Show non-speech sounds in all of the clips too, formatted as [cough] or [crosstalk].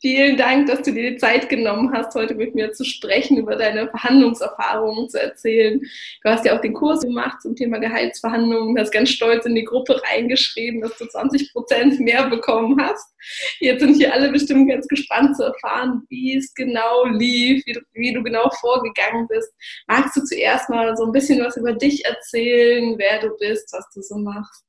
Vielen Dank, dass du dir die Zeit genommen hast, heute mit mir zu sprechen, über deine Verhandlungserfahrungen zu erzählen. Du hast ja auch den Kurs gemacht zum Thema Gehaltsverhandlungen, hast ganz stolz in die Gruppe reingeschrieben, dass du 20 Prozent mehr bekommen hast. Jetzt sind hier alle bestimmt ganz gespannt zu erfahren, wie es genau lief, wie du, wie du genau vorgegangen bist. Magst du zuerst mal so ein bisschen was über dich erzählen, wer du bist, was du so machst?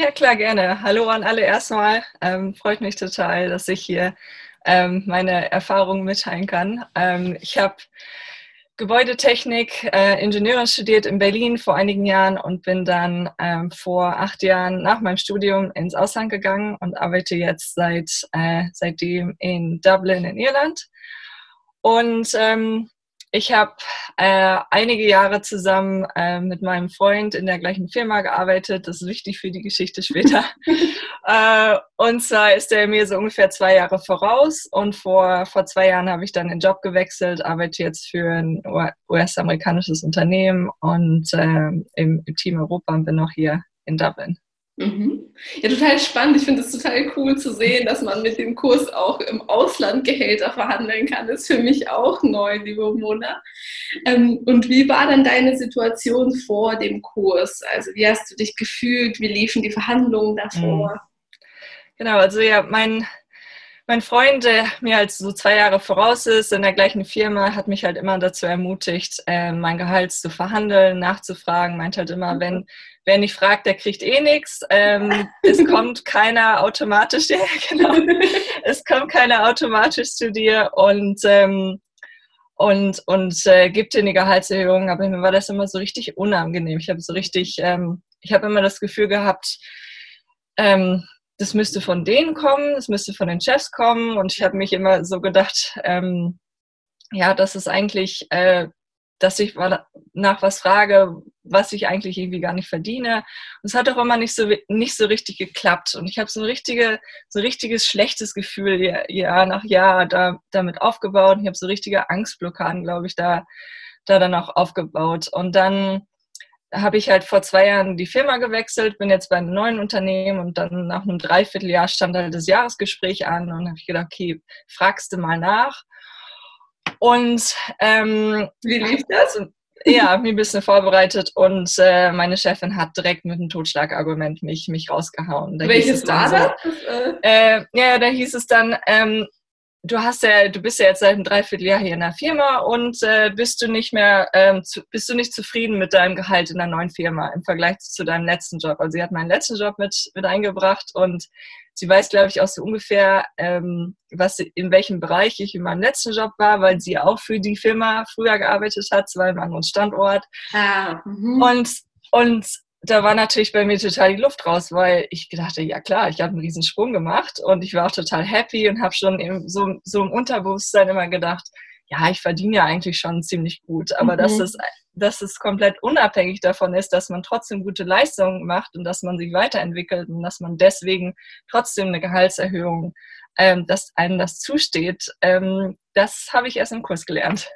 Ja, klar, gerne. Hallo an alle erstmal. Ähm, freut mich total, dass ich hier ähm, meine Erfahrungen mitteilen kann. Ähm, ich habe Gebäudetechnik, äh, Ingenieurin studiert in Berlin vor einigen Jahren und bin dann ähm, vor acht Jahren nach meinem Studium ins Ausland gegangen und arbeite jetzt seit äh, seitdem in Dublin in Irland. Und ähm, ich habe äh, einige Jahre zusammen äh, mit meinem Freund in der gleichen Firma gearbeitet. Das ist wichtig für die Geschichte später. [laughs] äh, und zwar ist er mir so ungefähr zwei Jahre voraus. Und vor, vor zwei Jahren habe ich dann den Job gewechselt, arbeite jetzt für ein US-amerikanisches Unternehmen und ähm, im, im Team Europa und bin noch hier in Dublin. Mhm. Ja, total spannend. Ich finde es total cool zu sehen, dass man mit dem Kurs auch im Ausland Gehälter verhandeln kann. Das ist für mich auch neu, liebe Mona. Ähm, und wie war dann deine Situation vor dem Kurs? Also wie hast du dich gefühlt? Wie liefen die Verhandlungen davor? Mhm. Genau, also ja, mein, mein Freund, der mir halt so zwei Jahre voraus ist, in der gleichen Firma, hat mich halt immer dazu ermutigt, äh, mein Gehalt zu verhandeln, nachzufragen. Meint halt immer, mhm. wenn wer nicht fragt, der kriegt eh nichts. Ähm, es [laughs] kommt keiner automatisch, [laughs] ja, genau. es kommt keiner automatisch zu dir und ähm, und, und äh, gibt dir eine Gehaltserhöhung, aber mir war das immer so richtig unangenehm. Ich habe so richtig, ähm, ich habe immer das Gefühl gehabt, ähm, das müsste von denen kommen, das müsste von den Chefs kommen und ich habe mich immer so gedacht, ähm, ja, das ist eigentlich äh, dass ich nach was frage, was ich eigentlich irgendwie gar nicht verdiene. Und es hat auch immer nicht so, nicht so richtig geklappt. Und ich habe so ein, richtige, so ein richtiges schlechtes Gefühl Jahr nach Jahr da, damit aufgebaut. Ich habe so richtige Angstblockaden, glaube ich, da, da dann auch aufgebaut. Und dann habe ich halt vor zwei Jahren die Firma gewechselt, bin jetzt bei einem neuen Unternehmen und dann nach einem Dreivierteljahr stand halt das Jahresgespräch an und habe ich gedacht, okay, fragst du mal nach. Und ähm, wie lief das? Also, ja, mich ein bisschen vorbereitet und äh, meine Chefin hat direkt mit einem Totschlagargument mich, mich rausgehauen. Da Welches war so, das? Äh, ja, da hieß es dann, ähm, du hast ja, du bist ja jetzt seit einem Dreivierteljahr hier in der Firma und äh, bist du nicht mehr, ähm, zu, bist du nicht zufrieden mit deinem Gehalt in der neuen Firma im Vergleich zu deinem letzten Job? Also sie hat meinen letzten Job mit, mit eingebracht und sie weiß, glaube ich, auch so ungefähr, ähm, was in welchem Bereich ich in meinem letzten Job war, weil sie auch für die Firma früher gearbeitet hat, zwar einem anderen Standort. Ah, mhm. und, und da war natürlich bei mir total die Luft raus, weil ich dachte, ja klar, ich habe einen riesen Sprung gemacht und ich war auch total happy und habe schon im, so, so im Unterbewusstsein immer gedacht, ja, ich verdiene ja eigentlich schon ziemlich gut, aber mhm. dass, es, dass es komplett unabhängig davon ist, dass man trotzdem gute Leistungen macht und dass man sich weiterentwickelt und dass man deswegen trotzdem eine Gehaltserhöhung, ähm, dass einem das zusteht, ähm, das habe ich erst im Kurs gelernt.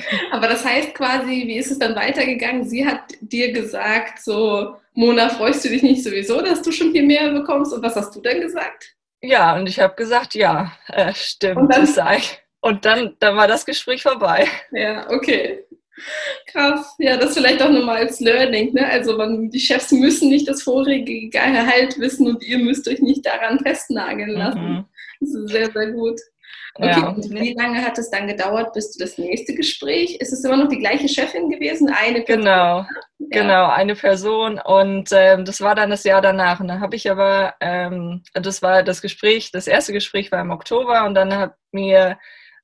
[laughs] Aber das heißt quasi, wie ist es dann weitergegangen? Sie hat dir gesagt, so, Mona, freust du dich nicht sowieso, dass du schon viel mehr bekommst? Und was hast du denn gesagt? Ja, und ich habe gesagt, ja, äh, stimmt, und dann, das sei. Und dann, dann war das Gespräch vorbei. Ja, okay. Krass. Ja, das vielleicht auch nochmal als Learning. Ne? Also man, die Chefs müssen nicht das vorige Gehalt wissen und ihr müsst euch nicht daran festnageln lassen. Mhm. Das ist sehr, sehr gut. Okay, ja. und wie lange hat es dann gedauert bis du das nächste Gespräch? Ist es immer noch die gleiche Chefin gewesen? Eine Person? Genau, ja. genau, eine Person. Und ähm, das war dann das Jahr danach. Und dann habe ich aber, ähm, das war das Gespräch, das erste Gespräch war im Oktober und dann hat mir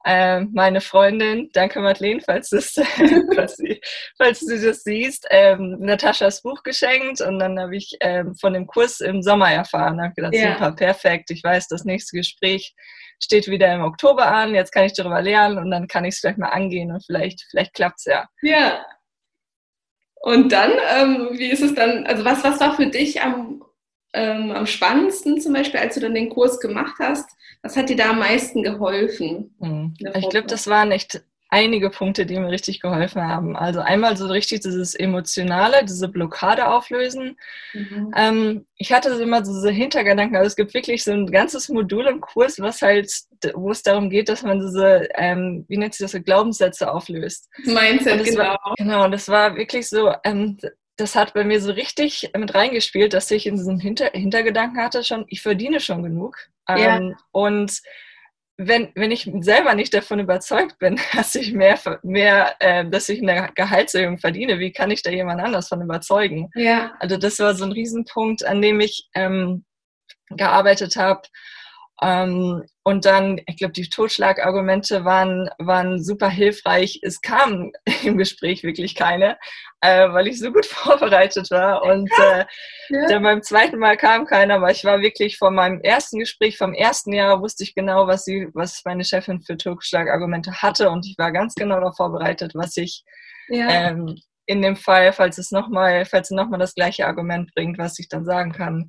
äh, meine Freundin, danke Madeleine, falls, das, [laughs] falls, sie, falls du das siehst, ähm, Nataschas Buch geschenkt und dann habe ich ähm, von dem Kurs im Sommer erfahren. habe gedacht, ja. super, perfekt, ich weiß, das nächste Gespräch steht wieder im Oktober an, jetzt kann ich darüber lernen und dann kann ich es vielleicht mal angehen und vielleicht, vielleicht klappt es ja. Ja. Und dann, ähm, wie ist es dann, also was, was war für dich am, ähm, am spannendsten zum Beispiel, als du dann den Kurs gemacht hast? Was hat dir da am meisten geholfen? Hm. Ich glaube, das waren echt einige Punkte, die mir richtig geholfen haben. Also einmal so richtig dieses Emotionale, diese Blockade auflösen. Mhm. Ähm, ich hatte immer so diese Hintergedanken, also es gibt wirklich so ein ganzes Modul im Kurs, was halt, wo es darum geht, dass man diese, ähm, wie nennt sich das, so Glaubenssätze auflöst. Mindset, genau. War, genau, und das war wirklich so, ähm, das hat bei mir so richtig mit reingespielt, dass ich in diesem Hinter Hintergedanken hatte schon, ich verdiene schon genug. Ja. Ähm, und wenn, wenn ich selber nicht davon überzeugt bin, [laughs] dass ich mehr, mehr äh, dass ich eine Gehaltserhöhung verdiene, wie kann ich da jemand anders von überzeugen? Ja. Also das war so ein Riesenpunkt, an dem ich ähm, gearbeitet habe. Ähm, und dann, ich glaube, die Totschlagargumente waren, waren super hilfreich. Es kam [laughs] im Gespräch wirklich keine, äh, weil ich so gut [laughs] vorbereitet war. Und äh, ja. dann beim zweiten Mal kam keiner, aber ich war wirklich von meinem ersten Gespräch, vom ersten Jahr, wusste ich genau, was sie, was meine Chefin für Totschlagargumente hatte. Und ich war ganz genau darauf vorbereitet, was ich ja. ähm, in dem Fall, falls es nochmal, falls sie nochmal das gleiche Argument bringt, was ich dann sagen kann.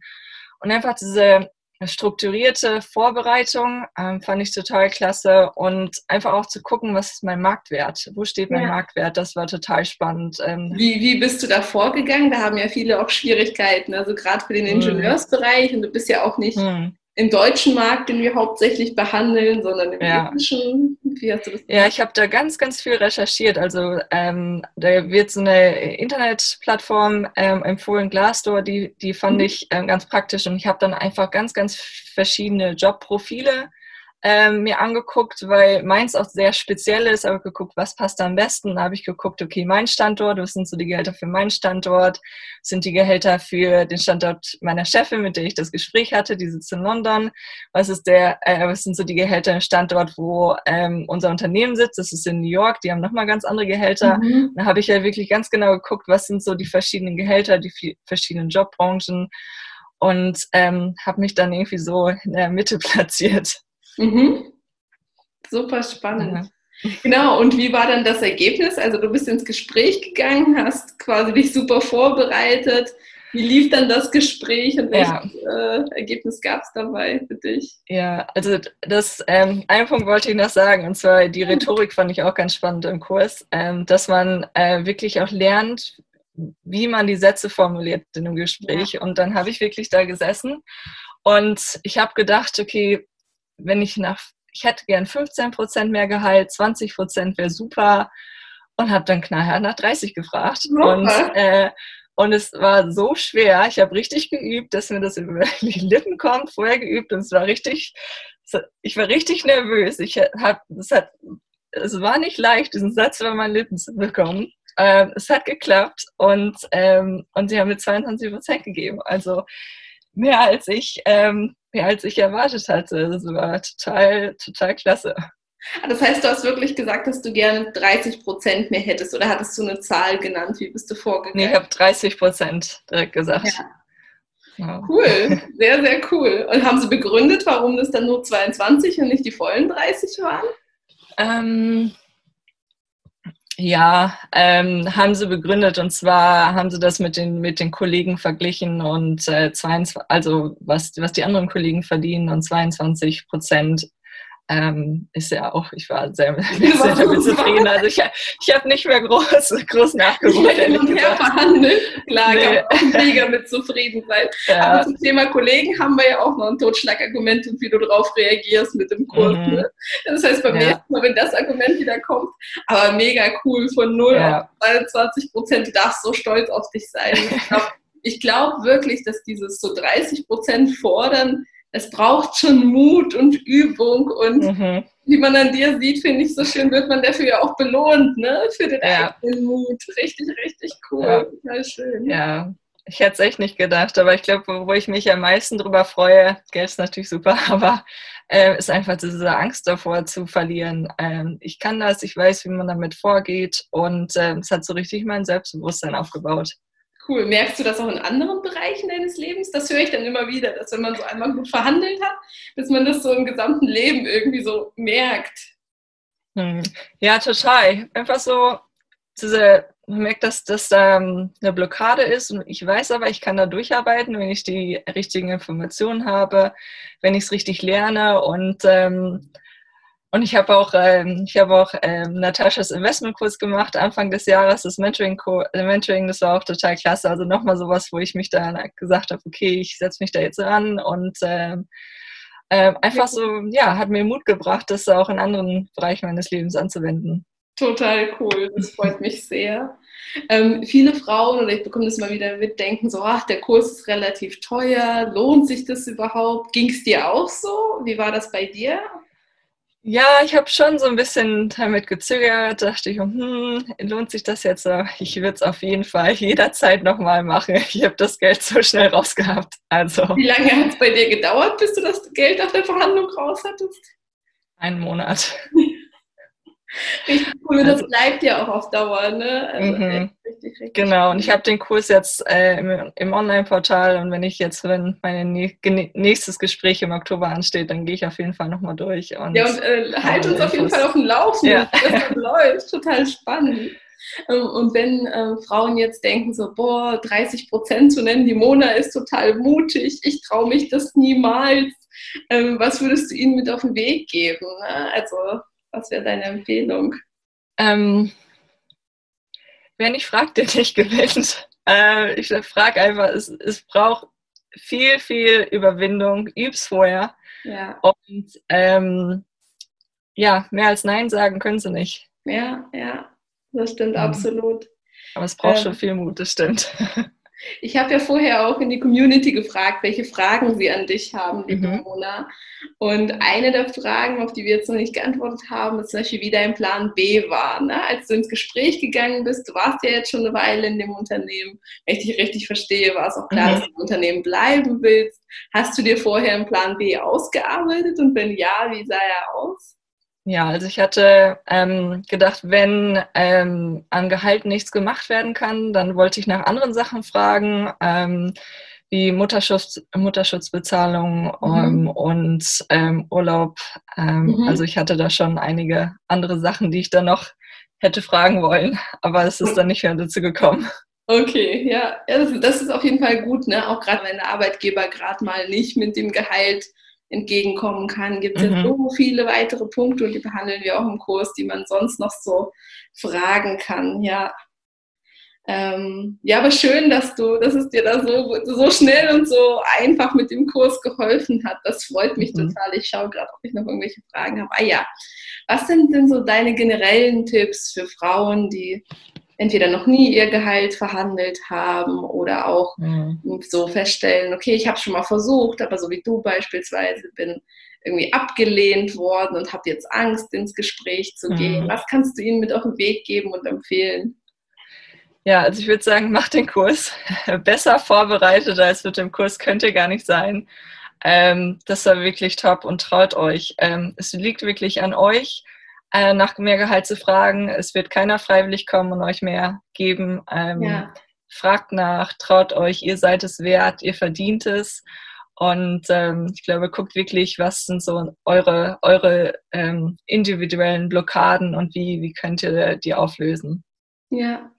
Und einfach diese strukturierte Vorbereitung ähm, fand ich total klasse und einfach auch zu gucken, was ist mein Marktwert? Wo steht mein ja. Marktwert? Das war total spannend. Ähm, wie, wie bist du da vorgegangen? Da haben ja viele auch Schwierigkeiten, also gerade für den hm. Ingenieursbereich und du bist ja auch nicht hm im deutschen Markt, den wir hauptsächlich behandeln, sondern im ja. englischen. Wie hast du das ja, ich habe da ganz, ganz viel recherchiert. Also ähm, da wird so eine Internetplattform ähm, empfohlen, Glassdoor, die, die fand mhm. ich ähm, ganz praktisch und ich habe dann einfach ganz, ganz verschiedene Jobprofile ähm, mir angeguckt, weil meins auch sehr speziell ist, aber geguckt, was passt da am besten. Da habe ich geguckt, okay, mein Standort, was sind so die Gehälter für meinen Standort, was sind die Gehälter für den Standort meiner Chefin, mit der ich das Gespräch hatte, die sitzt in London, was ist der, äh, was sind so die Gehälter im Standort, wo ähm, unser Unternehmen sitzt, das ist in New York, die haben nochmal ganz andere Gehälter. Mhm. Da habe ich ja wirklich ganz genau geguckt, was sind so die verschiedenen Gehälter, die verschiedenen Jobbranchen und ähm, habe mich dann irgendwie so in der Mitte [laughs] platziert. Mhm. Super spannend. Ja. Genau, und wie war dann das Ergebnis? Also du bist ins Gespräch gegangen, hast quasi dich super vorbereitet. Wie lief dann das Gespräch und welches ja. äh, Ergebnis gab es dabei für dich? Ja, also das, ähm, einen Punkt wollte ich noch sagen, und zwar die Rhetorik fand ich auch ganz spannend im Kurs, ähm, dass man äh, wirklich auch lernt, wie man die Sätze formuliert in einem Gespräch. Ja. Und dann habe ich wirklich da gesessen und ich habe gedacht, okay, wenn ich nach, ich hätte gern 15 Prozent mehr Gehalt, 20 Prozent wäre super und habe dann knallhart nach 30 gefragt. Okay. Und, äh, und es war so schwer. Ich habe richtig geübt, dass mir das über [laughs] die Lippen kommt, vorher geübt und es war richtig, ich war richtig nervös. Ich habe, es hat, es war nicht leicht, diesen Satz über meine Lippen zu bekommen. Ähm, es hat geklappt und, ähm, und sie haben mir 22 Prozent gegeben. Also mehr als ich ähm, mehr als ich erwartet hatte. Das war total, total klasse. Ah, das heißt, du hast wirklich gesagt, dass du gerne 30 Prozent mehr hättest oder hattest du eine Zahl genannt? Wie bist du vorgegangen? Nee, ich habe 30 Prozent direkt gesagt. Ja. Ja. Cool, sehr, sehr cool. Und haben sie begründet, warum das dann nur 22 und nicht die vollen 30 waren? Ähm, ja, ähm, haben sie begründet und zwar haben sie das mit den, mit den Kollegen verglichen und äh, 22, also was, was die anderen Kollegen verdienen und 22 Prozent ähm, ist ja auch, ich war sehr, [laughs] sehr damit zufrieden. Also ich, ich habe nicht mehr groß, groß nachgeholt. Hin und her verhandelt. Klar, nee. kann mega mit zufrieden sein. Ja. Aber zum Thema Kollegen haben wir ja auch noch ein Totschlagargument und wie du darauf reagierst mit dem Kurs. Mhm. Ne? Das heißt, beim ja. nächsten Mal, wenn das Argument wieder kommt, aber mega cool, von 0 ja. auf 22 Prozent, du darfst so stolz auf dich sein. Ich glaube glaub wirklich, dass dieses so 30 Prozent fordern, es braucht schon Mut und Übung und mhm. wie man an dir sieht, finde ich so schön, wird man dafür ja auch belohnt, ne? Für den ja. eigenen Mut. Richtig, richtig cool. Ja. Total schön. Ja. Ich hätte es echt nicht gedacht, aber ich glaube, wo ich mich am meisten drüber freue, Geld ist natürlich super, [laughs] aber äh, ist einfach diese Angst davor zu verlieren. Ähm, ich kann das, ich weiß, wie man damit vorgeht und äh, es hat so richtig mein Selbstbewusstsein aufgebaut. Cool. Merkst du das auch in anderen Bereichen deines Lebens? Das höre ich dann immer wieder, dass wenn man so einmal gut verhandelt hat, dass man das so im gesamten Leben irgendwie so merkt. Hm. Ja, total. Einfach so diese man merkt, dass das ähm, eine Blockade ist und ich weiß aber, ich kann da durcharbeiten, wenn ich die richtigen Informationen habe, wenn ich es richtig lerne und ähm, und ich habe auch, ähm, ich habe auch ähm, Nataschas Investmentkurs gemacht Anfang des Jahres, das Mentoring, äh, Mentoring, das war auch total klasse. Also nochmal sowas, wo ich mich da gesagt habe, okay, ich setze mich da jetzt ran und ähm, äh, einfach so, ja, hat mir Mut gebracht, das auch in anderen Bereichen meines Lebens anzuwenden. Total cool, das freut mich sehr. Ähm, viele Frauen, oder ich bekomme das mal wieder mit, denken so, ach, der Kurs ist relativ teuer, lohnt sich das überhaupt? Ging es dir auch so? Wie war das bei dir? Ja, ich habe schon so ein bisschen damit gezögert, dachte ich, hm, lohnt sich das jetzt? Ich würde es auf jeden Fall jederzeit nochmal machen. [laughs] Ich habe das Geld so schnell rausgehabt. Also. Wie lange hat es bei dir gedauert, bis du das Geld nach der Verhandlung raus hattest? Einen Monat. [laughs] Richtig cool, also, das bleibt ja auch auf Dauer, ne? Also mhm. richtig, richtig genau, und ich habe den Kurs jetzt äh, im, im Online-Portal und wenn ich jetzt, wenn mein nächstes Gespräch im Oktober ansteht, dann gehe ich auf jeden Fall nochmal durch. Und, ja, und äh, halt uns auf jeden Fall auf dem Laufen, ja. das [laughs] läuft. Total spannend. Ähm, und wenn äh, Frauen jetzt denken, so, boah, 30 Prozent zu nennen, die Mona ist total mutig, ich traue mich das niemals, ähm, was würdest du ihnen mit auf den Weg geben? Ne? Also, was wäre deine Empfehlung? Ähm, wer nicht fragt, der nicht gewinnt. Äh, ich frage einfach, es, es braucht viel, viel Überwindung, üb's vorher. Ja. Und ähm, ja, mehr als Nein sagen können sie nicht. Ja, ja, das stimmt mhm. absolut. Aber es braucht ähm, schon viel Mut, das stimmt. [laughs] Ich habe ja vorher auch in die Community gefragt, welche Fragen sie an dich haben, liebe mhm. Mona. Und eine der Fragen, auf die wir jetzt noch nicht geantwortet haben, ist zum Beispiel, wie dein Plan B war. Ne? Als du ins Gespräch gegangen bist, du warst ja jetzt schon eine Weile in dem Unternehmen. Wenn ich dich richtig verstehe, war es auch klar, mhm. dass du im Unternehmen bleiben willst. Hast du dir vorher einen Plan B ausgearbeitet? Und wenn ja, wie sah er aus? Ja, also ich hatte ähm, gedacht, wenn ähm, an Gehalt nichts gemacht werden kann, dann wollte ich nach anderen Sachen fragen, ähm, wie Mutterschutz, Mutterschutzbezahlung mhm. Ähm, und ähm, Urlaub. Ähm, mhm. Also ich hatte da schon einige andere Sachen, die ich dann noch hätte fragen wollen, aber es ist dann nicht mehr dazu gekommen. Okay, ja, ja das, das ist auf jeden Fall gut, ne? Auch gerade wenn der Arbeitgeber gerade mal nicht mit dem Gehalt entgegenkommen kann, gibt es mhm. ja so viele weitere Punkte und die behandeln wir auch im Kurs, die man sonst noch so fragen kann. Ja, ähm, ja, aber schön, dass du, dass es dir da so, so schnell und so einfach mit dem Kurs geholfen hat. Das freut mich mhm. total. Ich schaue gerade, ob ich noch irgendwelche Fragen habe. Ah ja, was sind denn so deine generellen Tipps für Frauen, die entweder noch nie ihr Gehalt verhandelt haben oder auch mhm. so feststellen, okay, ich habe schon mal versucht, aber so wie du beispielsweise bin irgendwie abgelehnt worden und habe jetzt Angst, ins Gespräch zu gehen. Mhm. Was kannst du ihnen mit auf den Weg geben und empfehlen? Ja, also ich würde sagen, macht den Kurs. [laughs] Besser vorbereitet als mit dem Kurs könnte gar nicht sein. Ähm, das war wirklich top und traut euch. Ähm, es liegt wirklich an euch äh, nach mehr Gehalt zu fragen. Es wird keiner freiwillig kommen und euch mehr geben. Ähm, ja. Fragt nach, traut euch, ihr seid es wert, ihr verdient es. Und ähm, ich glaube, guckt wirklich, was sind so eure, eure ähm, individuellen Blockaden und wie, wie könnt ihr die auflösen. Ja,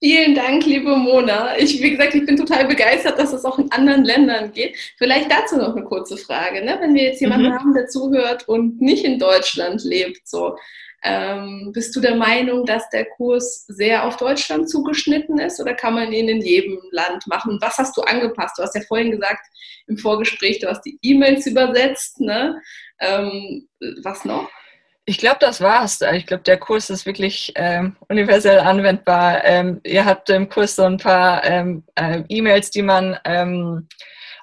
Vielen Dank, liebe Mona. Ich, wie gesagt, ich bin total begeistert, dass es auch in anderen Ländern geht. Vielleicht dazu noch eine kurze Frage. Ne? Wenn wir jetzt jemanden mhm. haben, der zuhört und nicht in Deutschland lebt, so, ähm, bist du der Meinung, dass der Kurs sehr auf Deutschland zugeschnitten ist oder kann man ihn in jedem Land machen? Was hast du angepasst? Du hast ja vorhin gesagt im Vorgespräch, du hast die E-Mails übersetzt. Ne? Ähm, was noch? Ich glaube, das war's. Ich glaube, der Kurs ist wirklich ähm, universell anwendbar. Ähm, ihr habt im Kurs so ein paar ähm, äh, E-Mails, die man ähm,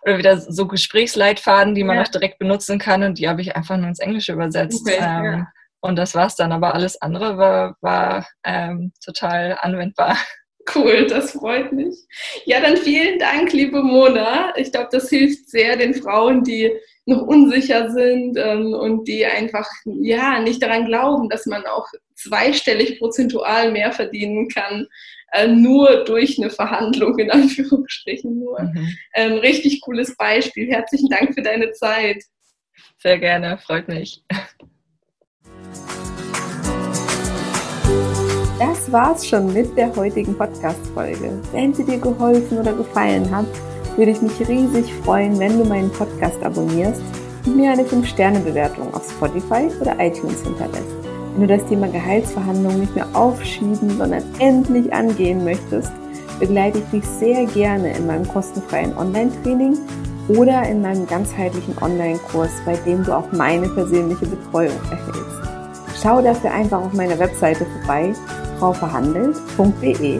oder wieder so Gesprächsleitfaden, die man ja. auch direkt benutzen kann und die habe ich einfach nur ins Englische übersetzt. Okay, ja. Ähm, und das war's dann. Aber alles andere war, war ähm, total anwendbar. [laughs] Cool, das freut mich. Ja, dann vielen Dank, liebe Mona. Ich glaube, das hilft sehr den Frauen, die noch unsicher sind ähm, und die einfach ja nicht daran glauben, dass man auch zweistellig prozentual mehr verdienen kann, äh, nur durch eine Verhandlung, in Anführungsstrichen nur. Mhm. Ähm, richtig cooles Beispiel. Herzlichen Dank für deine Zeit. Sehr gerne, freut mich. Das war's schon mit der heutigen Podcast-Folge. Wenn sie dir geholfen oder gefallen hat, würde ich mich riesig freuen, wenn du meinen Podcast abonnierst und mir eine 5-Sterne-Bewertung auf Spotify oder iTunes hinterlässt. Wenn du das Thema Gehaltsverhandlungen nicht mehr aufschieben, sondern endlich angehen möchtest, begleite ich dich sehr gerne in meinem kostenfreien Online-Training oder in meinem ganzheitlichen Online-Kurs, bei dem du auch meine persönliche Betreuung erhältst. Schau dafür einfach auf meiner Webseite vorbei frauverhandelt.de.